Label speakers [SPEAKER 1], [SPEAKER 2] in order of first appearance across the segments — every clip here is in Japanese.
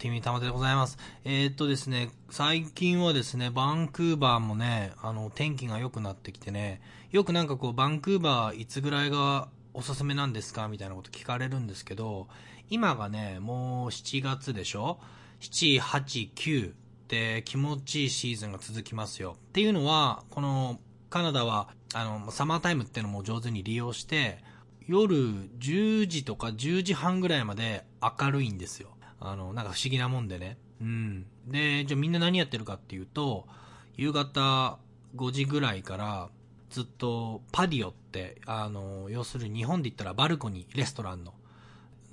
[SPEAKER 1] ティミタマでございます。えー、っとですね、最近はですね、バンクーバーもね、あの、天気が良くなってきてね、よくなんかこう、バンクーバーいつぐらいがおすすめなんですか？みたいなこと聞かれるんですけど、今がね、もう7月でしょ ?7、8、9で気持ちいいシーズンが続きますよ。っていうのは、この、カナダは、あの、サマータイムっていうのも上手に利用して、夜10時とか10時半ぐらいまで明るいんですよ。あの、なんか不思議なもんでね。うん。で、じゃあみんな何やってるかっていうと、夕方5時ぐらいからずっとパディオって、あの、要するに日本で言ったらバルコニー、レストランの、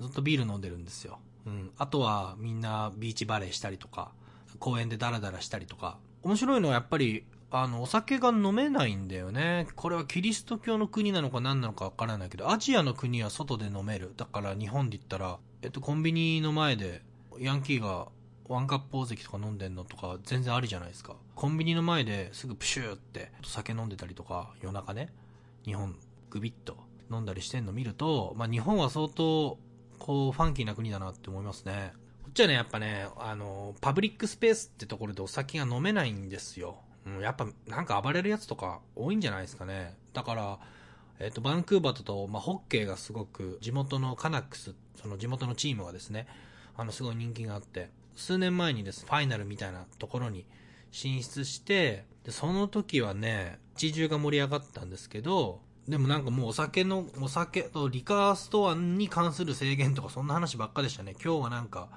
[SPEAKER 1] ずっとビール飲んでるんですよ。うん。あとはみんなビーチバレーしたりとか、公園でダラダラしたりとか。面白いのはやっぱりあの、お酒が飲めないんだよね。これはキリスト教の国なのか何なのかわからないけど、アジアの国は外で飲める。だから日本で言ったら、えっと、コンビニの前で、ヤンキーがワンカップ大関とか飲んでんのとか全然ありじゃないですか。コンビニの前ですぐプシューって酒飲んでたりとか、夜中ね、日本グビッと飲んだりしてんの見ると、まあ日本は相当、こう、ファンキーな国だなって思いますね。こっちはね、やっぱね、あの、パブリックスペースってところでお酒が飲めないんですよ。うん、やっぱなんか暴れるやつとか多いんじゃないですかね。だから、えっ、と、バンクーバーだと、まあ、ホッケーがすごく、地元のカナックスっ、その地元のチームがですね、あの、すごい人気があって、数年前にです、ファイナルみたいなところに進出して、で、その時はね、地中が盛り上がったんですけど、でもなんかもうお酒の、お酒とリカーストアに関する制限とかそんな話ばっかでしたね。今日はなんか、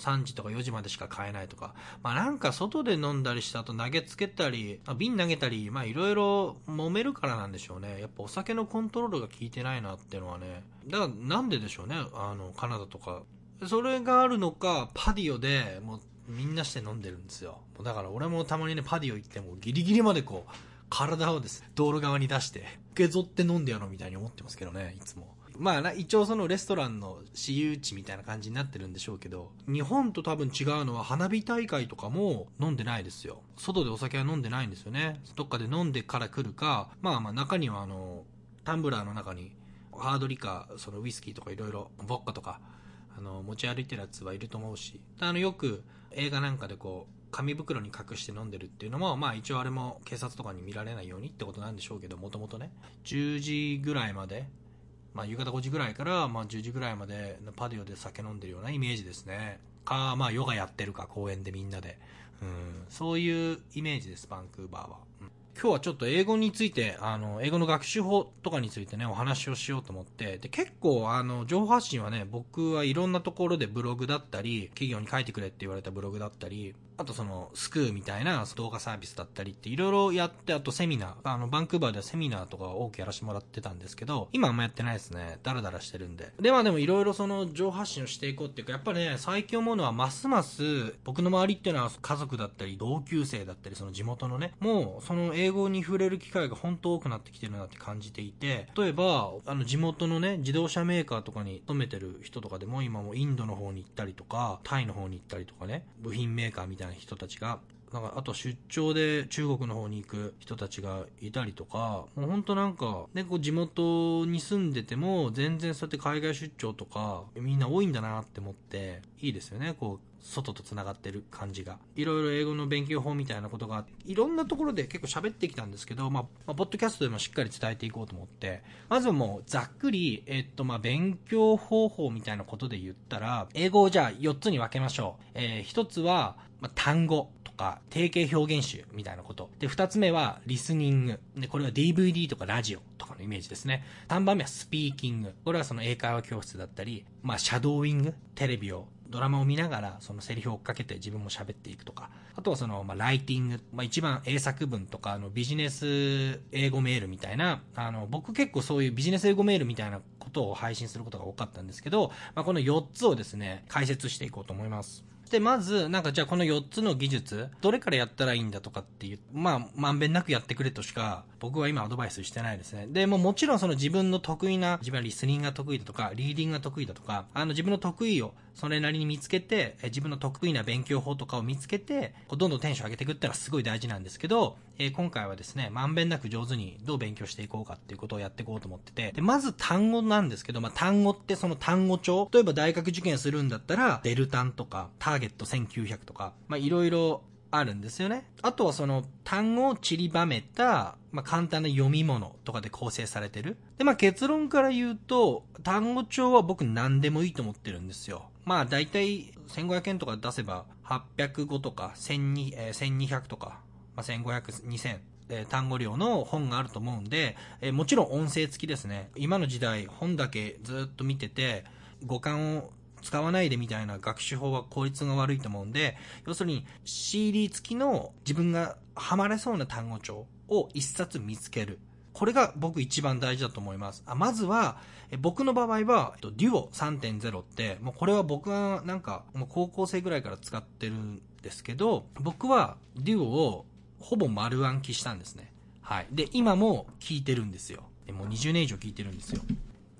[SPEAKER 1] 3時とか4時までしか買えないとか、まあなんか外で飲んだりした後投げつけたり、瓶投げたり、まあいろいろ揉めるからなんでしょうね。やっぱお酒のコントロールが効いてないなっていうのはね。だからなんででしょうね、あの、カナダとか。それがあるのか、パディオでもうみんなして飲んでるんですよ。だから俺もたまにね、パディオ行ってもギリギリまでこう、体をです、道路側に出して、受け取って飲んでやろうみたいに思ってますけどね、いつも。まあ、一応そのレストランの私有地みたいな感じになってるんでしょうけど、日本と多分違うのは花火大会とかも飲んでないですよ。外でお酒は飲んでないんですよね。どっかで飲んでから来るか、まあまあ中にはあの、タンブラーの中にハードリカー、そのウイスキーとかいろいろ、ボッカとか、あの、持ち歩いてるやつはいると思うし、あの、よく映画なんかでこう、紙袋に隠して飲んでるっていうのも、まあ一応あれも警察とかに見られないようにってことなんでしょうけど、もともとね、10時ぐらいまでまあ、夕方5時ぐらいから、まあ、10時ぐらいまでパディオで酒飲んでるようなイメージですね。か、まあ、ヨガやってるか、公園でみんなで。うん、そういうイメージです、バンクーバーは。今日はちょっと英語について、あの、英語の学習法とかについてね、お話をしようと思って、で、結構、あの、情報発信はね、僕はいろんなところでブログだったり、企業に書いてくれって言われたブログだったり、あとその、スクーみたいな動画サービスだったりっていろいろやって、あとセミナー、あの、バンクーバーではセミナーとか多くやらせてもらってたんですけど、今あんまやってないですね。ダラダラしてるんで。で、まあでもいろいろその、情発信をしていこうっていうか、やっぱね、最近思うのは、ますます、僕の周りっていうのは家族だったり、同級生だったり、その地元のね、もう、その英語に触れる機会が本当多くなってきてるなって感じていて、例えば、あの地元のね、自動車メーカーとかに勤めてる人とかでも今もインドの方に行ったりとか、タイの方に行ったりとかね、部品メーカーみたいな人たちが、なんか、あと出張で中国の方に行く人たちがいたりとか、もうほんとなんか、ね、こう地元に住んでても、全然そうやって海外出張とか、みんな多いんだなって思って、いいですよね、こう、外と繋がってる感じが。いろいろ英語の勉強法みたいなことが、いろんなところで結構喋ってきたんですけど、まあ、まあ、ポッドキャストでもしっかり伝えていこうと思って、まずはもうざっくり、えっと、まあ、勉強方法みたいなことで言ったら、英語をじゃあ4つに分けましょう。えー、1つは、まあ、単語とか定型表現集みたいなこと。で、2つ目はリスニング。で、これは DVD とかラジオとかのイメージですね。3番目はスピーキング。これはその英会話教室だったり、まあ、シャドーイング？テレビをドラマを見ながら、そのセリフを追っかけて自分も喋っていくとか、あとはその、まあ、ライティング、まあ、一番英作文とか、あの、ビジネス英語メールみたいな、あの、僕結構そういうビジネス英語メールみたいなことを配信することが多かったんですけど、まあ、この4つをですね、解説していこうと思います。で、まず、なんかじゃあこの4つの技術、どれからやったらいいんだとかっていう、まあ、まんべんなくやってくれとしか、僕は今アドバイスしてないですね。で、ももちろんその自分の得意な、自分はリスニングが得意だとか、リーディングが得意だとか、あの自分の得意をそれなりに見つけて、自分の得意な勉強法とかを見つけて、どんどんテンション上げていくっていうのはすごい大事なんですけど、えー、今回はですね、まんべんなく上手にどう勉強していこうかっていうことをやっていこうと思ってて、で、まず単語なんですけど、まあ、単語ってその単語帳、例えば大学受験するんだったら、デルタンとか、ターゲット1900とか、まあ、いろいろあるんですよね。あとはその単語を散りばめた、まあ、簡単な読み物とかで構成されてる。で、まあ、結論から言うと、単語帳は僕何でもいいと思ってるんですよ。まあ、だいたい1500円とか出せば、800語とか1200、えー、1200とか、まあ、1500、2000、え、単語量の本があると思うんで、え、もちろん音声付きですね。今の時代、本だけずっと見てて、五感を使わないでみたいな学習法は効率が悪いと思うんで、要するに CD 付きの自分がハマれそうな単語帳を一冊見つける。これが僕一番大事だと思います。あまずは、僕の場合は、えっとデュオ3.0って、もうこれは僕がなんか、もう高校生ぐらいから使ってるんですけど、僕はデュオをほぼ丸暗記したんですね。はい。で、今も聞いてるんですよ。もう20年以上聞いてるんですよ。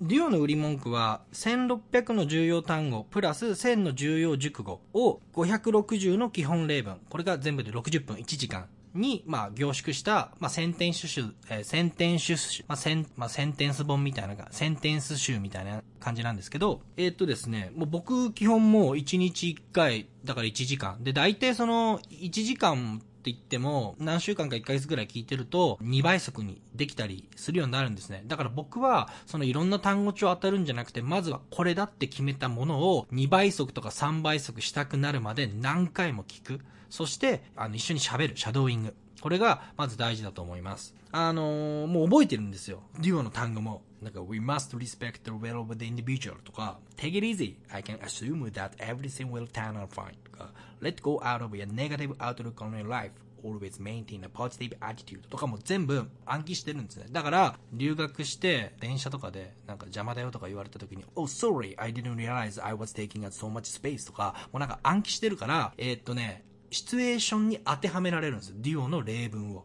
[SPEAKER 1] デュオの売り文句は、1600の重要単語、プラス1000の重要熟語を560の基本例文。これが全部で60分1時間に、まあ、凝縮した、まあ、センテンス集、えー、センテンス集、まあ、セン、まあ、センテンス本みたいな、センテンス集みたいな感じなんですけど、えー、っとですね、もう僕、基本もう1日1回、だから1時間。で、大体その、1時間って言っても、何週間か1ヶ月ぐらい聞いてると、2倍速にできたりするようになるんですね。だから僕は、そのいろんな単語帳当たるんじゃなくて、まずはこれだって決めたものを2倍速とか3倍速したくなるまで何回も聞く。そして、あの、一緒に喋る、シャドーイング。これが、まず大事だと思います。あのー、もう覚えてるんですよ。デュオの単語も。なんか、we must respect the will of the individual とか、take it easy. I can assume that everything will turn out fine とか、let go out of your negative outlook on your life. always maintain a positive attitude とかも全部暗記してるんですね。だから、留学して電車とかでなんか邪魔だよとか言われた時に、Oh, sorry, I didn't realize I was taking up so much space とか、もうなんか暗記してるから、えー、っとね、シチュエーションに当てはめられるんです。デュオの例文を。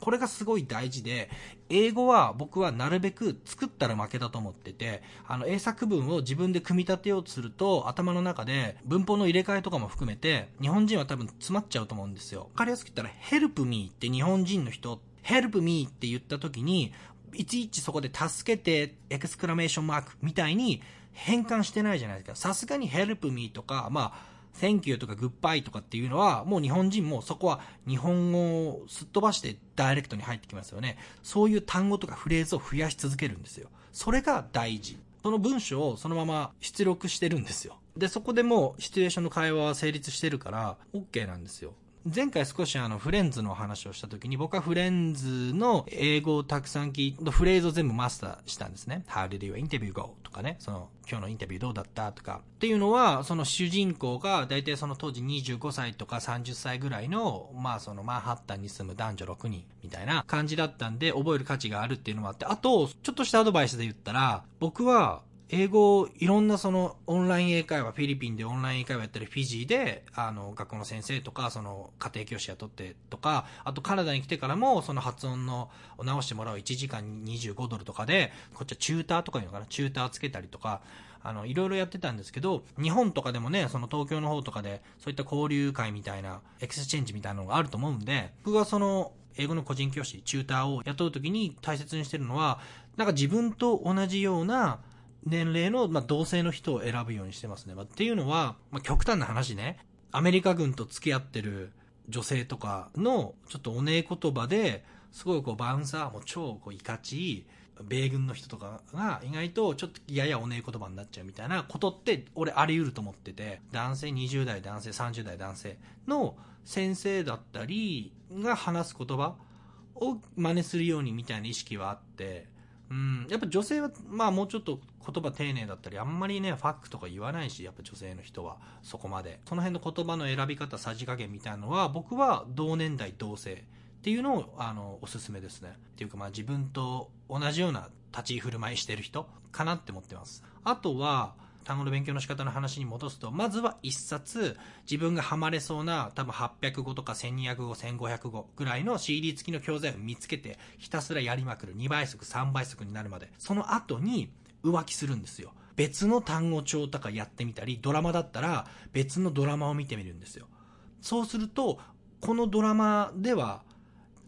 [SPEAKER 1] これがすごい大事で、英語は僕はなるべく作ったら負けだと思ってて、あの英作文を自分で組み立てようとすると、頭の中で文法の入れ替えとかも含めて、日本人は多分詰まっちゃうと思うんですよ。わかりやすく言ったら、help me って日本人の人、help me って言った時に、いちいちそこで助けて、エクスクラメーションマークみたいに変換してないじゃないですか。さすがに help me とか、まあ、 thank you とか goodbye とかっていうのは、もう日本人もそこは日本語をすっ飛ばしてダイレクトに入ってきますよね。そういう単語とかフレーズを増やし続けるんですよ。それが大事。その文章をそのまま出力してるんですよ。で、そこでもうシチュエーションの会話は成立してるから、OK なんですよ。前回少しあのフレンズの話をした時に僕はフレンズの英語をたくさん聞いて、フレーズを全部マスターしたんですね。How did you interview go? とかね、その今日のインタビューどうだった？とか。っていうのは、その主人公が大体その当時25歳とか30歳ぐらいの、まあそのマンハッタンに住む男女6人みたいな感じだったんで覚える価値があるっていうのもあって、あと、ちょっとしたアドバイスで言ったら、僕は英語、いろんなそのオンライン英会話、フィリピンでオンライン英会話やったり、フィジーで、あの、学校の先生とか、その家庭教師雇ってとか、あとカナダに来てからも、その発音の、を直してもらう1時間25ドルとかで、こっちはチューターとかいうのかな、チューターつけたりとか、あの、いろいろやってたんですけど、日本とかでもね、その東京の方とかで、そういった交流会みたいな、エクスチェンジみたいなのがあると思うんで、僕がその、英語の個人教師、チューターを雇うときに大切にしてるのは、なんか自分と同じような、年齢の、まあ、同性の人を選ぶようにしてますね。まあ、っていうのは、まあ、極端な話ね、アメリカ軍と付き合ってる女性とかの、ちょっとおねえ言葉で、すごいこう、バウンサーも超こう、いかちい、米軍の人とかが意外とちょっとややおねえ言葉になっちゃうみたいなことって俺あり得ると思ってて。男性20代男性30代男性の先生だったりが話す言葉を真似するようにみたいな意識はあって。うん、やっぱ女性は、まあもうちょっと言葉丁寧だったり、あんまりね、ファックとか言わないし、やっぱ女性の人は、そこまで。その辺の言葉の選び方、さじ加減みたいなのは、僕は同年代同性っていうのを、あの、おすすめですね。っていうかまあ自分と同じような立ち居振る舞いしてる人かなって思ってます。あとは、単語の勉強の仕方の話に戻すと、まずは一冊、自分がハマれそうな、多分800語とか1200語、1500語ぐらいの CD 付きの教材を見つけて、ひたすらやりまくる。2倍速、3倍速になるまで。その後に浮気するんですよ。別の単語帳とかやってみたり、ドラマだったら別のドラマを見てみるんですよ。そうすると、このドラマでは、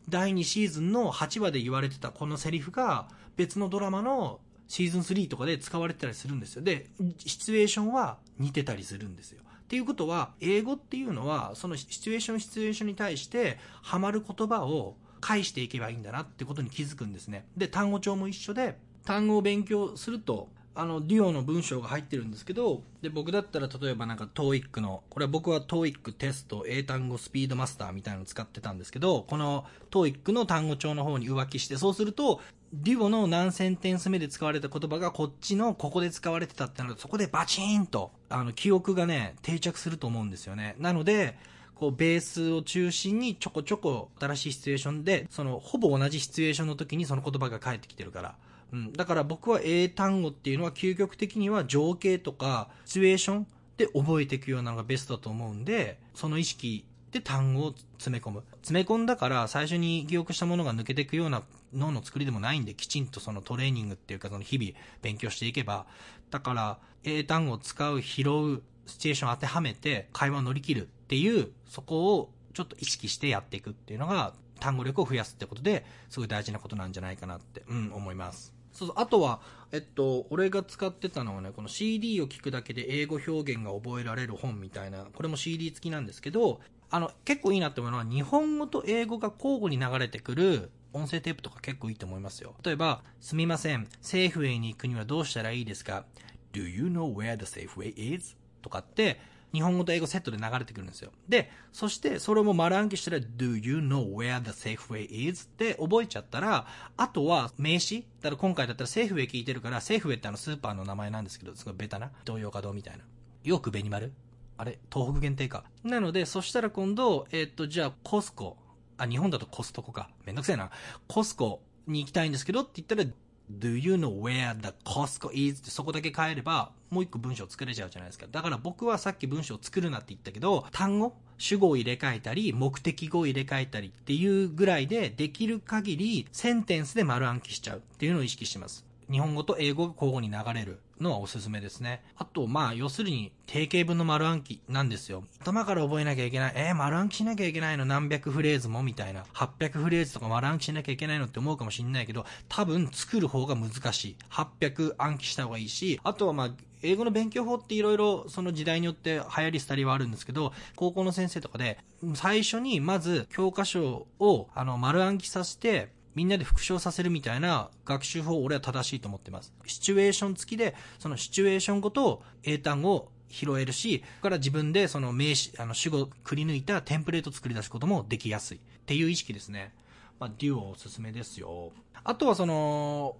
[SPEAKER 1] 第2シーズンの8話で言われてたこのセリフが別のドラマのシーズン3とかで使われてたりするんですよ。で、シチュエーションは似てたりするんですよ。っていうことは、英語っていうのは、そのシチュエーション、シチュエーションに対して、ハマる言葉を返していけばいいんだなってことに気づくんですね。で、単語帳も一緒で、単語を勉強すると、あの、デュオの文章が入ってるんですけど、で、僕だったら例えばなんか TOEIC の、これは僕は TOEIC テスト、英単語スピードマスターみたいなのを使ってたんですけど、この TOEIC の単語帳の方に浮気して、そうすると、デュオの何センテンス目で使われた言葉がこっちのここで使われてたってなると、そこでバチーンと、あの、記憶がね、定着すると思うんですよね。なので、こう、ベースを中心にちょこちょこ新しいシチュエーションで、その、ほぼ同じシチュエーションの時にその言葉が返ってきてるから。うん、だから僕は英単語っていうのは究極的には情景とかシチュエーションで覚えていくようなのがベストだと思うんで、その意識で単語を詰め込む。詰め込んだから最初に記憶したものが抜けていくような脳の作りでもないんで、きちんとそのトレーニングっていうかその日々勉強していけば、だから英単語を使う、拾う、シチュエーション当てはめて会話を乗り切るっていう、そこをちょっと意識してやっていくっていうのが単語力を増やすってことで、すごい大事なことなんじゃないかなって、うん、思います。そう、あとは、えっと、俺が使ってたのはね、この CD を聞くだけで英語表現が覚えられる本みたいな、これも CD 付きなんですけど、あの、結構いいなって思うのは、日本語と英語が交互に流れてくる音声テープとか結構いいと思いますよ。例えば、すみません、セーフウェイに行くにはどうしたらいいですか ?Do you know where the safe way is? とかって、日本語と英語セットで流れてくるんですよ。で、そしてそれも丸暗記したら Do you know where the safe way is? って覚えちゃったら、あとは名詞だから今回だったらセーフウェイ聞いてるから、セーフウェイってあのスーパーの名前なんですけど、すごいベタな。東洋華堂みたいな。よく紅丸あれ東北限定か。なので、そしたら今度、えっと、じゃあコスコ。あ、日本だとコストコか。めんどくせえな。コスコに行きたいんですけどって言ったら、Do you know where the Costco is? ってそこだけ変えれば、もう一個文章作れちゃうじゃないですか。だから僕はさっき文章作るなって言ったけど、単語？主語を入れ替えたり、目的語を入れ替えたりっていうぐらいで、できる限りセンテンスで丸暗記しちゃうっていうのを意識してます。日本語と英語が交互に流れるのはおすすめですね。あと、まあ、要するに、定型文の丸暗記なんですよ。頭から覚えなきゃいけない。えー、丸暗記しなきゃいけないの？何百フレーズも？みたいな。800フレーズとか丸暗記しなきゃいけないのって思うかもしんないけど、多分作る方が難しい。800暗記した方がいいし、あとはまあ、英語の勉強法っていろいろその時代によって流行り廃りはあるんですけど、高校の先生とかで、最初にまず教科書をあの丸暗記させて、みんなで復唱させるみたいな学習法、俺は正しいと思ってます。シチュエーション付きで、そのシチュエーションごと英単語を拾えるし、から自分でその名詞、あの主語をくり抜いたテンプレート作り出すこともできやすい。っていう意識ですね。まあ、デュオおすすめですよ。あとはその、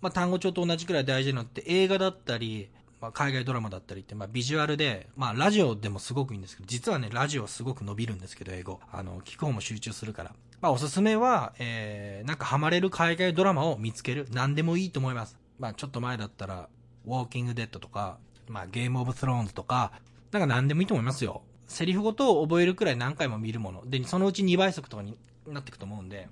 [SPEAKER 1] まあ、単語帳と同じくらい大事なのって映画だったり、まあ、海外ドラマだったりって、まあ、ビジュアルで、まあ、ラジオでもすごくいいんですけど、実はね、ラジオすごく伸びるんですけど、英語。あの、聞く方も集中するから。まあ、おすすめは、えー、なんかハマれる海外ドラマを見つける。何でもいいと思います。まあ、ちょっと前だったら、ウォーキングデッドとか、まあ、ゲームオブスローンズとか、なんか何でもいいと思いますよ。セリフごとを覚えるくらい何回も見るもの。で、そのうち2倍速とかになっていくと思うんで、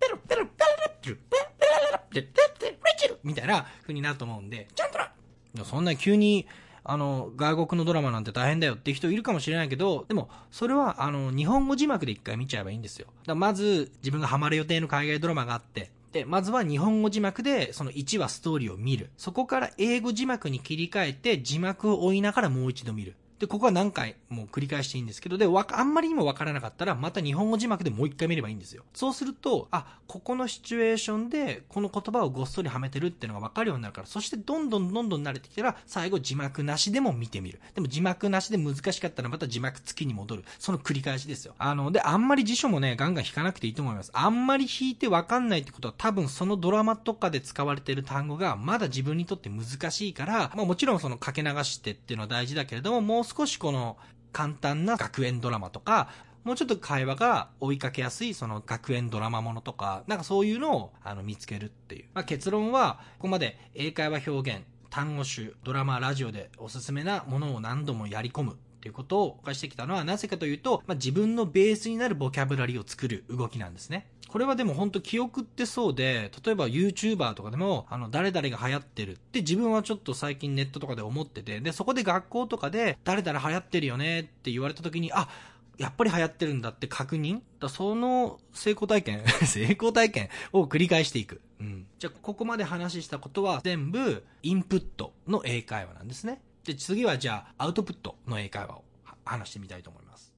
[SPEAKER 1] ペロペロペロペロペロペロペロペロペロみたいな風になると思うんで、ちゃんとなそんな急に、あの、外国のドラマなんて大変だよって人いるかもしれないけど、でも、それは、あの、日本語字幕で一回見ちゃえばいいんですよ。だまず、自分がハマる予定の海外ドラマがあって、で、まずは日本語字幕で、その1話ストーリーを見る。そこから英語字幕に切り替えて、字幕を追いながらもう一度見る。で、ここは何回も繰り返していいんですけど、で、わあんまりにもわからなかったら、また日本語字幕でもう一回見ればいいんですよ。そうすると、あ、ここのシチュエーションで、この言葉をごっそりはめてるっていうのがわかるようになるから、そしてどんどんどんどん慣れてきたら、最後字幕なしでも見てみる。でも字幕なしで難しかったらまた字幕付きに戻る。その繰り返しですよ。あの、で、あんまり辞書もね、ガンガン引かなくていいと思います。あんまり引いてわかんないってことは、多分そのドラマとかで使われている単語が、まだ自分にとって難しいから、まあもちろんそのかけ流してっていうのは大事だけれども、もう少しこの、簡単な学園ドラマとか、もうちょっと会話が追いかけやすいその学園ドラマものとか、なんかそういうのをあの見つけるっていう。まあ、結論は、ここまで英会話表現、単語集、ドラマ、ラジオでおすすめなものを何度もやり込むっていうことを犯してきたのはなぜかというと、まあ、自分のベースになるボキャブラリーを作る動きなんですね。これはでも本当記憶ってそうで、例えば YouTuber とかでも、あの、誰々が流行ってるって自分はちょっと最近ネットとかで思ってて、で、そこで学校とかで、誰々流行ってるよねって言われた時に、あ、やっぱり流行ってるんだって確認？だその成功体験 成功体験を繰り返していく。うん。じゃあ、ここまで話したことは全部、インプットの英会話なんですね。で、次はじゃあ、アウトプットの英会話を話してみたいと思います。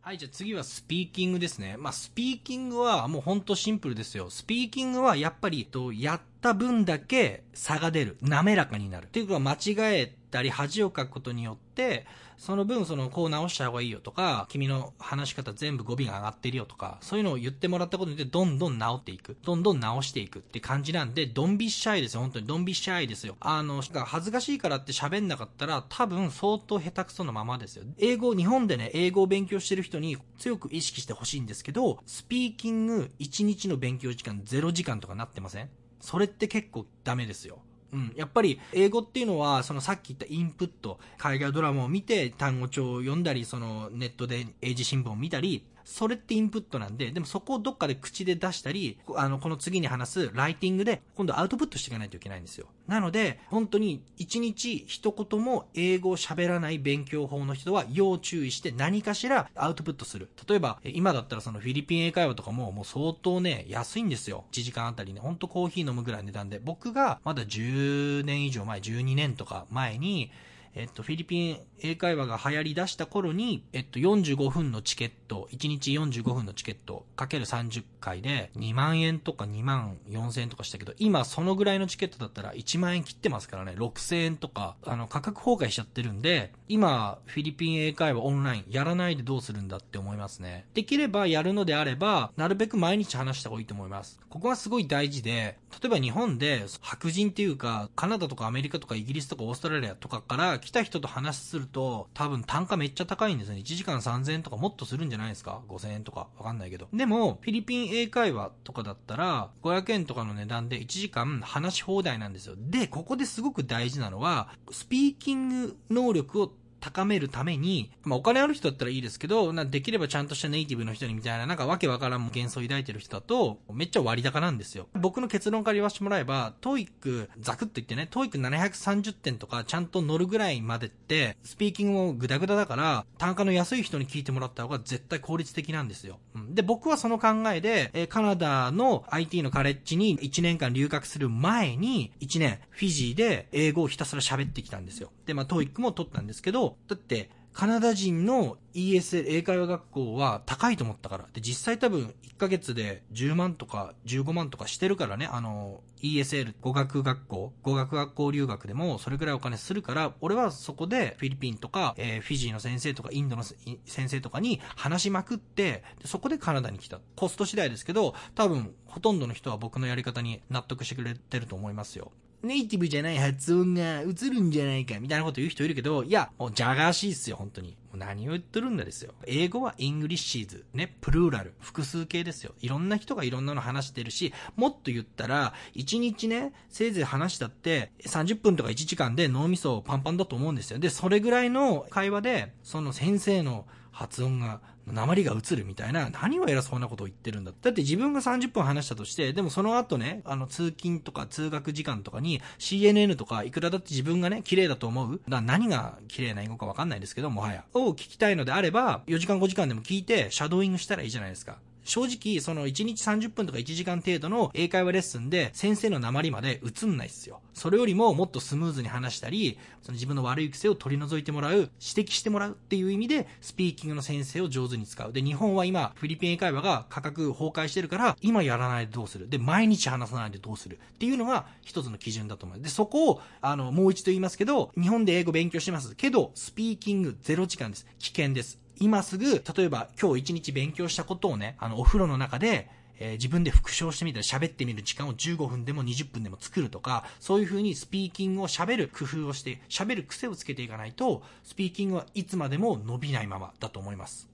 [SPEAKER 1] はい、じゃあ次はスピーキングですね。まあ、スピーキングはもうほんとシンプルですよ。スピーキングはやっぱり、と、やった分だけ差が出る。滑らかになる。っていうか、間違えたり恥をかくことによって、その分、その、こう直した方がいいよとか、君の話し方全部語尾が上がってるよとか、そういうのを言ってもらったことによって、どんどん直っていく。どんどん直していくって感じなんで、ドンビッシャイですよ。本当にドンビッシャイですよ。あの、恥ずかしいからって喋んなかったら、多分相当下手くそなままですよ。英語、日本でね、英語を勉強してる人に強く意識してほしいんですけど、スピーキング1日の勉強時間0時間とかなってません？それって結構ダメですよ。うん。やっぱり、英語っていうのは、そのさっき言ったインプット、海外ドラマを見て、単語帳を読んだり、そのネットで英字新聞を見たり、それってインプットなんで、でもそこをどっかで口で出したり、あの、この次に話すライティングで、今度アウトプットしていかないといけないんですよ。なので、本当に一日一言も英語を喋らない勉強法の人は要注意して何かしらアウトプットする。例えば、今だったらそのフィリピン英会話とかももう相当ね、安いんですよ。1時間あたりね、ほんとコーヒー飲むぐらいの値段で。僕がまだ10年以上前、12年とか前に、えっと、フィリピン英会話が流行り出した頃に、えっと、45分のチケット、1日45分のチケット、かける30回で、2万円とか2万4千円とかしたけど、今そのぐらいのチケットだったら1万円切ってますからね、6千円とか、あの、価格崩壊しちゃってるんで、今、フィリピン英会話オンライン、やらないでどうするんだって思いますね。できればやるのであれば、なるべく毎日話した方がいいと思います。ここはすごい大事で、例えば日本で、白人っていうか、カナダとかアメリカとかイギリスとかオーストラリアとかから来た人と話すると、多分単価めっちゃ高いんですね。1時間3000円とかもっとするんじゃないですか ?5000 円とか？わかんないけど。でも、フィリピン英会話とかだったら、500円とかの値段で1時間話し放題なんですよ。で、ここですごく大事なのは、スピーキング能力を高めるために、まあお金ある人だったらいいですけど、なできればちゃんとしたネイティブの人にみたいな、なんかわけわからん幻想を抱いてる人だと、めっちゃ割高なんですよ。僕の結論から言わせてもらえば、 TOEIC、ザクッと言ってね、 TOEIC 730点とかちゃんと乗るぐらいまでって、スピーキングもグダグダだから、単価の安い人に聞いてもらった方が絶対効率的なんですよ。うん、で、僕はその考えで、えカナダの IT のカレッジに1年間留学する前に、1年、フィジーで英語をひたすら喋ってきたんですよ。で、まあ、 TOEIC も取ったんですけど、だって、カナダ人の ESL 英会話学校は高いと思ったから。で、実際多分1ヶ月で10万とか15万とかしてるからね、あの、ESL 語学学校、語学学校留学でもそれぐらいお金するから、俺はそこでフィリピンとか、えー、フィジーの先生とかインドの先生とかに話しまくって、でそこでカナダに来た。コスト次第ですけど、多分ほとんどの人は僕のやり方に納得してくれてると思いますよ。ネイティブじゃない発音が移るんじゃないか、みたいなこと言う人いるけど、いや、もうじゃかあしいっすよ、本当に。もう何を言ってるんだですよ。英語は Englishes。ね、 plural。複数形ですよ。いろんな人がいろんなの話してるし、もっと言ったら、1日ね、せいぜい話したって、30分とか1時間で脳みそパンパンだと思うんですよ。で、それぐらいの会話で、その先生の発音が鉛が映るみたいな、何を偉そうなことを言ってるんだ。だって自分が30分話したとして、でもその後ね、あの通勤とか通学時間とかに CNN とかいくらだって自分がね、綺麗だと思うだ何が綺麗な英語かわかんないですけど、もはや。を聞きたいのであれば、4時間5時間でも聞いて、シャドーイングしたらいいじゃないですか。正直、その1日30分とか1時間程度の英会話レッスンで先生の鉛まで映んないっすよ。それよりももっとスムーズに話したり、その自分の悪い癖を取り除いてもらう、指摘してもらうっていう意味で、スピーキングの先生を上手に使う。で、日本は今、フィリピン英会話が価格崩壊してるから、今やらないでどうするで、毎日話さないでどうするっていうのが一つの基準だと思う。で、そこを、あの、もう一度言いますけど、日本で英語勉強してますけど、スピーキング0時間です。危険です。今すぐ、例えば今日一日勉強したことをね、あの、お風呂の中で、えー、自分で復唱してみたり喋ってみる時間を15分でも20分でも作るとか、そういう風にスピーキングを喋る工夫をして、喋る癖をつけていかないと、スピーキングはいつまでも伸びないままだと思います。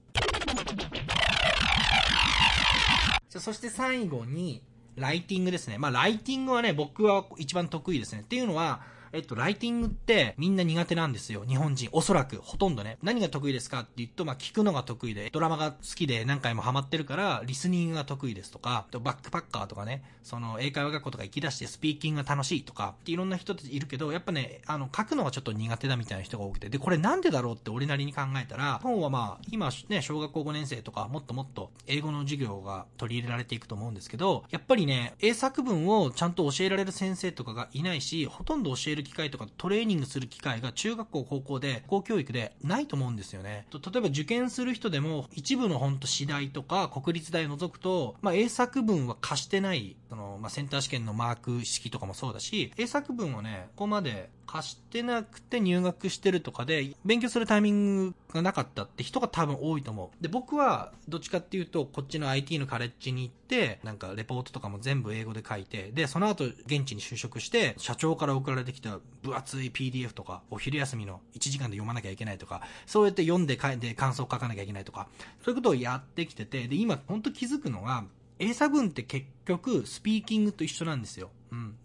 [SPEAKER 1] じゃそして最後に、ライティングですね。まあ、ライティングはね、僕は一番得意ですね。っていうのは、えっと、ライティングってみんな苦手なんですよ。日本人。おそらく。ほとんどね。何が得意ですかって言うと、まあ、聞くのが得意で、ドラマが好きで何回もハマってるから、リスニングが得意ですとか、バックパッカーとかね、その、英会話学校とか行き出してスピーキングが楽しいとか、っていろんな人たちいるけど、やっぱね、あの、書くのがちょっと苦手だみたいな人が多くて、で、これなんでだろうって俺なりに考えたら、本はまあ、今ね、小学校5年生とか、もっともっと英語の授業が取り入れられていくと思うんですけど、やっぱりね、英作文をちゃんと教えられる先生とかがいないし、ほとんど教える機会とかトレーニングする機会が中学校、高校で、公教育でないと思うんですよね。例えば受験する人でも、一部の本と次第とか国立大を除くと、まあ、英作文は貸してない、その、まあ、センター試験のマーク式とかもそうだし、英作文をね、ここまで貸してなくて入学してるとかで、勉強するタイミングがなかったって人が多分多いと思う。で、僕は、どっちかっていうと、こっちの IT のカレッジに行って、なんかレポートとかも全部英語で書いて、で、その後、現地に就職して、社長から送られてきた分厚い PDF とか、お昼休みの1時間で読まなきゃいけないとか、そうやって読んで書いて感想を書かなきゃいけないとか、そういうことをやってきてて、で、今、本当気づくのが、英作文って結局、スピーキングと一緒なんですよ。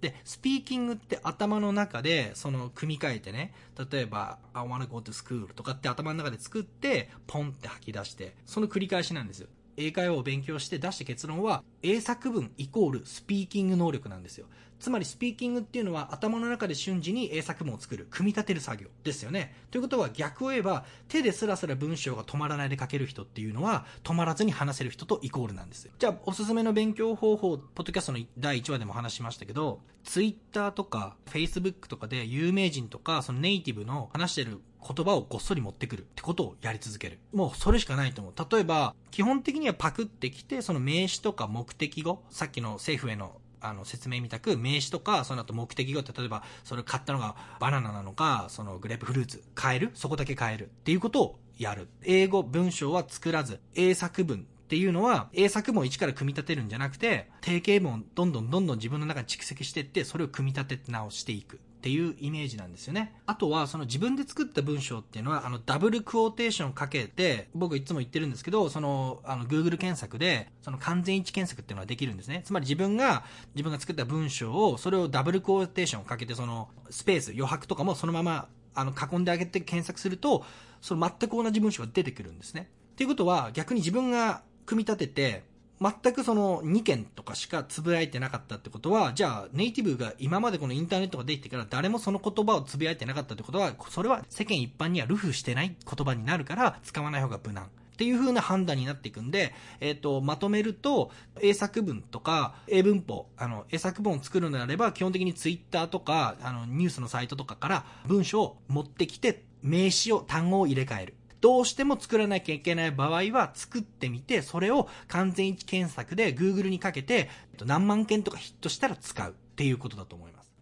[SPEAKER 1] で、スピーキングって頭の中で、その、組み替えてね、例えば、I wanna go to school とかって頭の中で作って、ポンって吐き出して、その繰り返しなんですよ。英会話を勉強して出した結論は、英作文イコールスピーキング能力なんですよ。つまりスピーキングっていうのは頭の中で瞬時に英作文を作る、組み立てる作業ですよね。ということは逆を言えば、手でスラスラ文章が止まらないで書ける人っていうのは、止まらずに話せる人とイコールなんです。じゃあ、おすすめの勉強方法、ポッドキャストの第1話でも話しましたけど、ツイッターとか、フェイスブックとかで有名人とか、そのネイティブの話してる言葉をごっそり持ってくるってことをやり続ける。もうそれしかないと思う。例えば、基本的にはパクってきて、その名詞とか目的語、さっきの政府へのあの、説明みたく、名詞とか、その後目的語って、例えば、それ買ったのがバナナなのか、そのグレープフルーツ、変える？そこだけ変えるっていうことをやる。英語文章は作らず、英作文っていうのは、英作文を一から組み立てるんじゃなくて、定型文をどんどんどんどん自分の中に蓄積していって、それを組み立て直していく。っていうイメージなんですよね。あとは、その自分で作った文章っていうのは、あの、ダブルクオーテーションかけて、僕いつも言ってるんですけど、その、あの、Google 検索で、その完全一致検索っていうのはできるんですね。つまり自分が、自分が作った文章を、それをダブルクオーテーションかけて、その、スペース、余白とかもそのまま、あの、囲んであげて検索すると、その全く同じ文章が出てくるんですね。っていうことは、逆に自分が組み立てて、全くその2件とかしかつぶやいてなかったってことは、じゃあネイティブが今までこのインターネットができてから誰もその言葉をつぶやいてなかったってことは、それは世間一般にはルフしてない言葉になるから使わない方が無難。っていう風な判断になっていくんで、えっ、ー、と、まとめると、英作文とか、英文法、あの、英作文を作るのであれば、基本的にツイッターとか、あの、ニュースのサイトとかから文章を持ってきて、名詞を、単語を入れ替える。どうしても作らなきゃいけない場合は作ってみて、それを完全一検索で Google にかけて、何万件とかヒットしたら使うっていうことだと思います。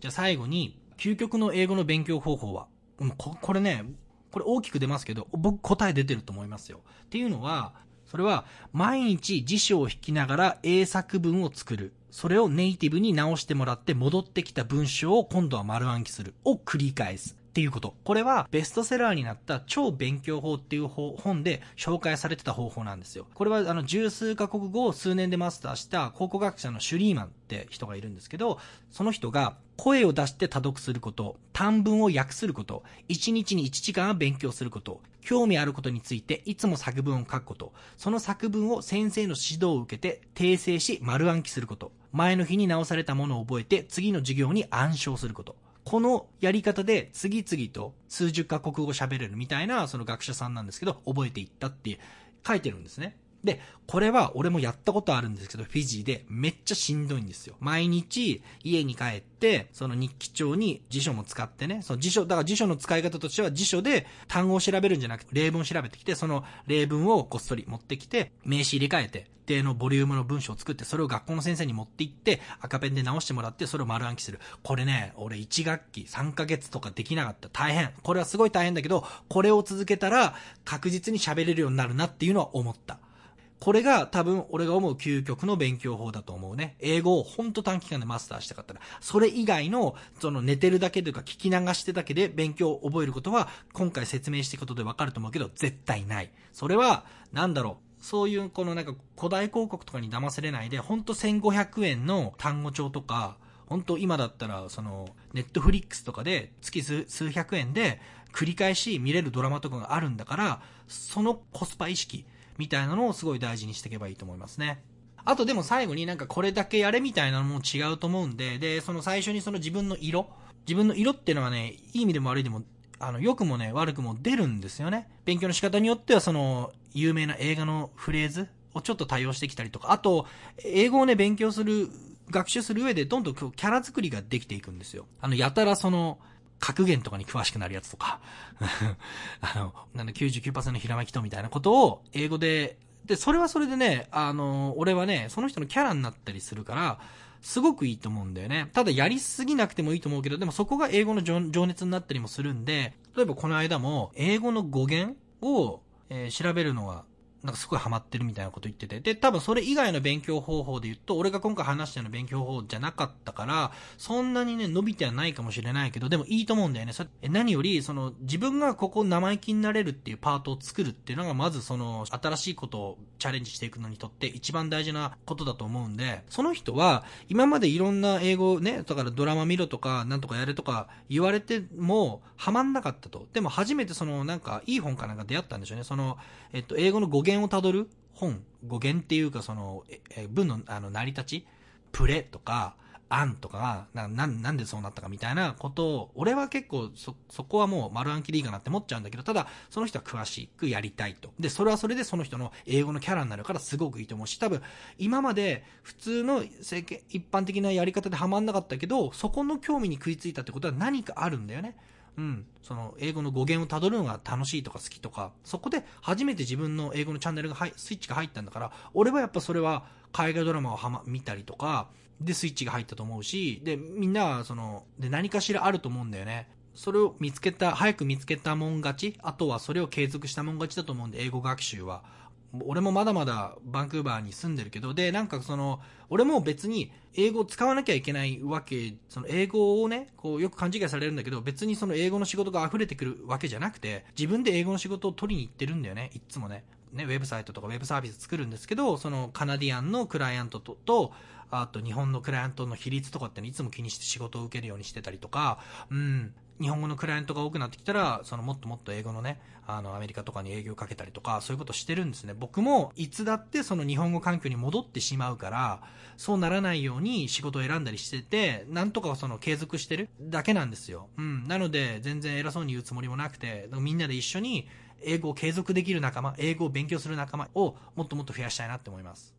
[SPEAKER 1] じゃあ最後に、究極の英語の勉強方法は、ここれね、これ大きく出ますけど、僕答え出てると思いますよ。っていうのは、それは、毎日辞書を引きながら英作文を作る。それをネイティブに直してもらって戻ってきた文章を今度は丸暗記する。を繰り返す。っていうこと。これはベストセラーになった超勉強法っていう本で紹介されてた方法なんですよ。これはあの十数カ国語を数年でマスターした考古学者のシュリーマンって人がいるんですけど、その人が声を出して多読すること、短文を訳すること、1日に1時間は勉強すること、興味あることについていつも作文を書くこと、その作文を先生の指導を受けて訂正し丸暗記すること、前の日に直されたものを覚えて次の授業に暗唱すること。このやり方で次々と数十カ国語喋れるみたいなその学者さんなんですけど、覚えていったって書いてるんですね。で、これは俺もやったことあるんですけど、フィジーでめっちゃしんどいんですよ。毎日家に帰って、その日記帳に辞書も使ってね、その辞書、だから辞書の使い方としては辞書で単語を調べるんじゃなくて、例文を調べてきて、その例文をこっそり持ってきて、名詞入れ替えて、一定のボリュームの文章を作って、それを学校の先生に持って行って、赤ペンで直してもらって、それを丸暗記する。これね、俺1学期3ヶ月とかできなかった。大変。これはすごい大変だけど、これを続けたら確実に喋れるようになるなっていうのは思った。これが多分俺が思う究極の勉強法だと思うね。英語をほんと短期間でマスターしたかったら、それ以外の、その寝てるだけというか聞き流してだけで勉強を覚えることは、今回説明していくことでわかると思うけど、絶対ない。それは、なんだろう、そういうこのなんか古代広告とかに騙されないで、ほんと1500円の単語帳とか、本当今だったら、その、ネットフリックスとかで月数百円で繰り返し見れるドラマとかがあるんだから、そのコスパ意識みたいなのをすごい大事にしていけばいいと思いますね。あとでも最後になんかこれだけやれみたいなのも違うと思うんで、で、その最初にその自分の色、自分の色っていうのはね、いい意味でも悪いでも、あの、良くもね、悪くも出るんですよね。勉強の仕方によってはその、有名な映画のフレーズをちょっと多用してきたりとか、あと、英語をね、勉強する学習する上でどんどんキャラ作りができていくんですよ。あの、やたらその、格言とかに詳しくなるやつとか、あの、なんだ99%のひらめきとみたいなことを英語で、で、それはそれでね、あの、俺はね、その人のキャラになったりするから、すごくいいと思うんだよね。ただやりすぎなくてもいいと思うけど、でもそこが英語の情熱になったりもするんで、例えばこの間も、英語の語源を、えー、調べるのがなんかすごいハマってるみたいなこと言ってて。で、多分それ以外の勉強方法で言うと、俺が今回話したような勉強方法じゃなかったから、そんなにね、伸びてはないかもしれないけど、でもいいと思うんだよね。そ何より、その、自分がここ生意気になれるっていうパートを作るっていうのが、まずその、新しいことをチャレンジしていくのにとって一番大事なことだと思うんで、その人は、今までいろんな英語ね、だからドラマ見ろとか、なんとかやれとか言われても、ハマんなかったと。でも初めてその、なんか、いい本かなんか出会ったんでしょうね。その、えっと、英語の語源をたどる？本、語源っていうかその、え文のあの成り立ち、プレとか、案とかが、な、なんでそうなったかみたいなことを、俺は結構そ、そこはもう丸暗記でいいかなって思っちゃうんだけど、ただ、その人は詳しくやりたいと。で、それはそれでその人の英語のキャラになるからすごくいいと思うし、多分、今まで普通の世間、一般的なやり方でハマんなかったけど、そこの興味に食いついたってことは何かあるんだよね。うん、その英語の語源をたどるのが楽しいとか好きとか、そこで初めて自分の英語のチャンネルがスイッチが入ったんだから、俺はやっぱそれは海外ドラマをはま、見たりとか、でスイッチが入ったと思うし、で、みんなはその、で何かしらあると思うんだよね。それを見つけた、早く見つけたもん勝ち、あとはそれを継続したもん勝ちだと思うんで、英語学習は。俺もまだまだバンクーバーに住んでるけど、で、なんかその、俺も別に英語を使わなきゃいけないわけ、その英語をね、こうよく勘違いされるんだけど、別にその英語の仕事が溢れてくるわけじゃなくて、自分で英語の仕事を取りに行ってるんだよね、いつもね。ね、ウェブサイトとかウェブサービス作るんですけど、そのカナディアンのクライアントと、とあと日本のクライアントの比率とかっていつも気にして仕事を受けるようにしてたりとか、うん、日本語のクライアントが多くなってきたら、そのもっともっと英語のね、あの、アメリカとかに営業かけたりとか、そういうことしてるんですね。僕も、いつだってその日本語環境に戻ってしまうから、そうならないように仕事を選んだりしてて、なんとかその継続してるだけなんですよ。うん。なので、全然偉そうに言うつもりもなくて、みんなで一緒に英語を継続できる仲間、英語を勉強する仲間をもっともっと増やしたいなって思います。